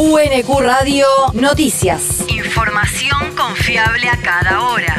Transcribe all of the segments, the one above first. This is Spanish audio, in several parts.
UNQ Radio Noticias. Información confiable a cada hora.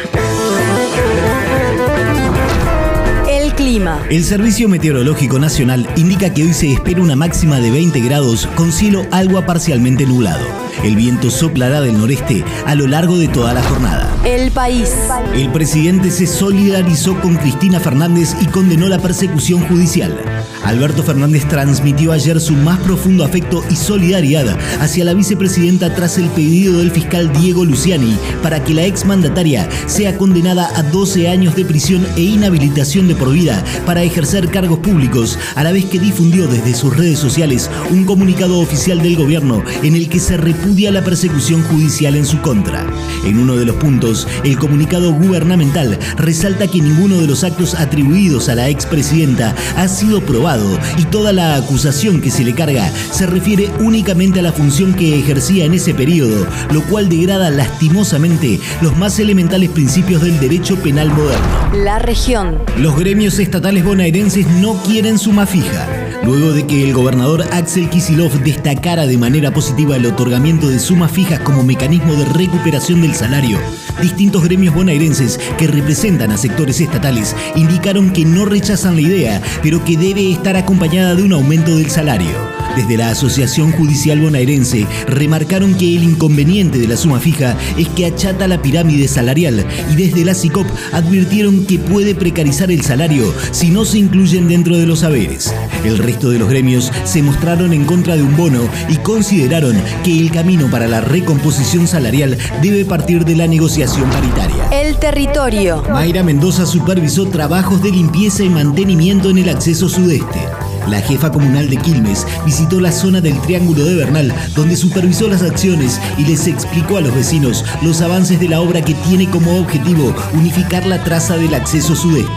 El clima. El Servicio Meteorológico Nacional indica que hoy se espera una máxima de 20 grados con cielo algo parcialmente nublado. El viento soplará del noreste a lo largo de toda la jornada. El país. El presidente se solidarizó con Cristina Fernández y condenó la persecución judicial. Alberto Fernández transmitió ayer su más profundo afecto y solidaridad hacia la vicepresidenta tras el pedido del fiscal Diego Luciani para que la exmandataria sea condenada a 12 años de prisión e inhabilitación de por vida para ejercer cargos públicos, a la vez que difundió desde sus redes sociales un comunicado oficial del gobierno en el que se repudia la persecución judicial en su contra. En uno de los puntos, el comunicado gubernamental resalta que ninguno de los actos atribuidos a la expresidenta ha sido probado y toda la acusación que se le carga se refiere únicamente a la función que ejercía en ese periodo, lo cual degrada lastimosamente los más elementales principios del derecho penal moderno. La región. Los gremios estatales bonaerenses no quieren suma fija. Luego de que el gobernador Axel Kisilov destacara de manera positiva el otorgamiento de sumas fijas como mecanismo de recuperación del salario, distintos gremios bonaerenses que representan a sectores estatales indicaron que no rechazan la idea, pero que debe estar acompañada de un aumento del salario. Desde la Asociación Judicial Bonaerense remarcaron que el inconveniente de la suma fija es que achata la pirámide salarial y desde la CICOP advirtieron que puede precarizar el salario si no se incluyen dentro de los saberes. El resto de los gremios se mostraron en contra de un bono y consideraron que el camino para la recomposición salarial debe partir de la negociación paritaria. El territorio. Mayra Mendoza supervisó trabajos de limpieza y mantenimiento en el acceso sudeste. La jefa comunal de Quilmes visitó la zona del Triángulo de Bernal, donde supervisó las acciones y les explicó a los vecinos los avances de la obra que tiene como objetivo unificar la traza del acceso sudeste.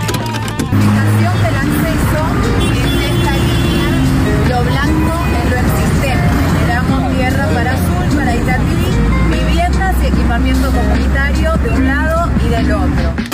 De un lado y del otro.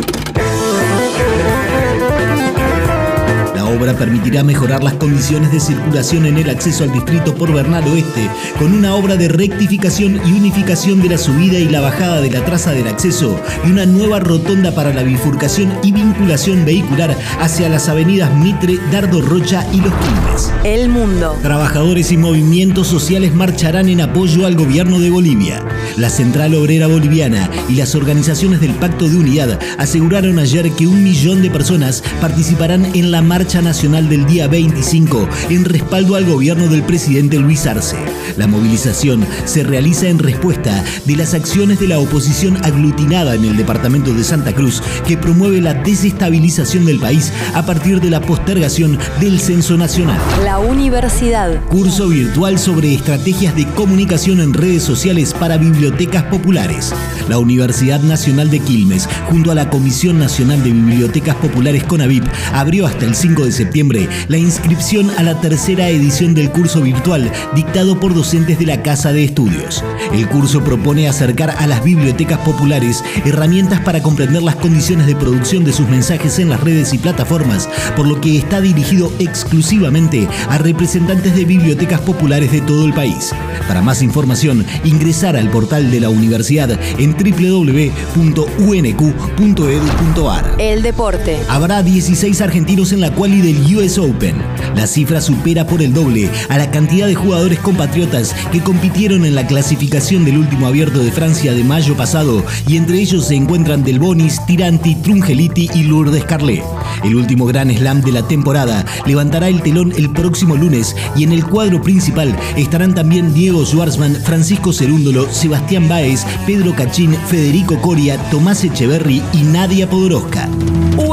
Obra permitirá mejorar las condiciones de circulación en el acceso al distrito por Bernal Oeste, con una obra de rectificación y unificación de la subida y la bajada de la traza del acceso y una nueva rotonda para la bifurcación y vinculación vehicular hacia las avenidas Mitre, Dardo Rocha y Los Quilmes. El mundo. Trabajadores y movimientos sociales marcharán en apoyo al gobierno de Bolivia. La Central Obrera Boliviana y las organizaciones del Pacto de Unidad aseguraron ayer que un millón de personas participarán en la marcha nacional del día 25 en respaldo al gobierno del presidente Luis Arce. La movilización se realiza en respuesta de las acciones de la oposición aglutinada en el departamento de Santa Cruz que promueve la desestabilización del país a partir de la postergación del censo nacional. La universidad. Curso virtual sobre estrategias de comunicación en redes sociales para bibliotecas populares. La Universidad Nacional de Quilmes, junto a la Comisión Nacional de Bibliotecas Populares CONAVIP, abrió hasta el 5 de septiembre la inscripción a la tercera edición del curso virtual dictado por docentes de la Casa de Estudios. El curso propone acercar a las bibliotecas populares herramientas para comprender las condiciones de producción de sus mensajes en las redes y plataformas, por lo que está dirigido exclusivamente a representantes de bibliotecas populares de todo el país. Para más información, ingresar al portal de la universidad en www.unq.edu.ar. El deporte. Habrá 16 argentinos en la quali del US Open. La cifra supera por el doble a la cantidad de jugadores compatriotas que compitieron en la clasificación del último abierto de Francia de mayo pasado y entre ellos se encuentran Del Bonis, Tiranti, Trungeliti y Lourdes Carlet. El último gran slam de la temporada levantará el telón el próximo lunes y en el cuadro principal estarán también Diego Schwartzman, Francisco Cerúndolo, Sebastián Báez, Pedro Cachín, Federico Coria, Tomás Echeverry y Nadia Podoroska.